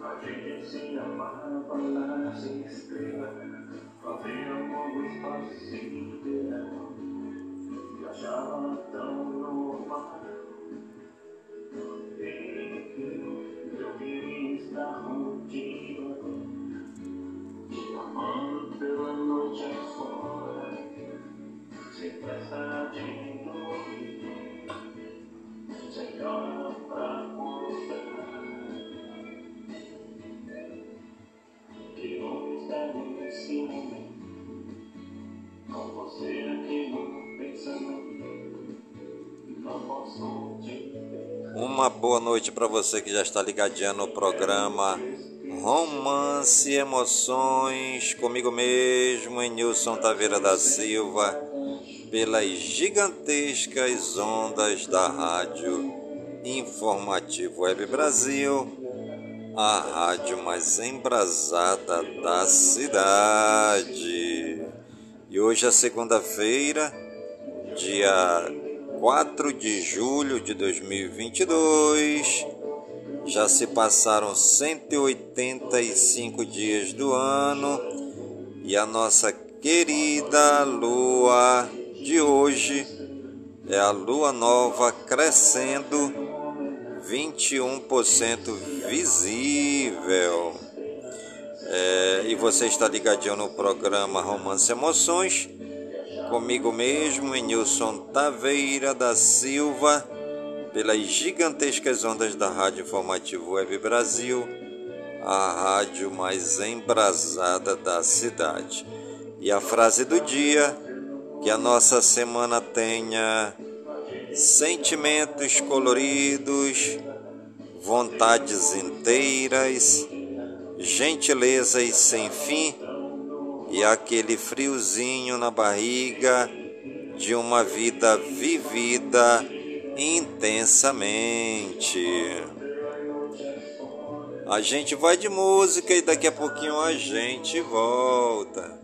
A gente se amava nas estrelas, fazíamos o espaço sideral, e achava tão normal. Eu queria estar contigo te amando pela noite afora, sem pressa de Uma boa noite para você que já está ligadinha no programa Romance Emoções comigo mesmo, em Nilson Taveira da Silva, pelas gigantescas ondas da Rádio Informativo Web Brasil, a rádio mais embrasada da cidade. E hoje é segunda-feira, dia 4 de julho de 2022. Já se passaram 185 dias do ano e a nossa querida lua de hoje é a lua nova crescendo 21% visível. É, e você está ligadinho no programa Romance Emoções comigo mesmo, Nilson Taveira da Silva, pelas gigantescas ondas da Rádio Informativo Web Brasil, a rádio mais embrasada da cidade. E a frase do dia: que a nossa semana tenha sentimentos coloridos, vontades inteiras, gentilezas sem fim e aquele friozinho na barriga de uma vida vivida intensamente. A gente vai de música e daqui a pouquinho a gente volta.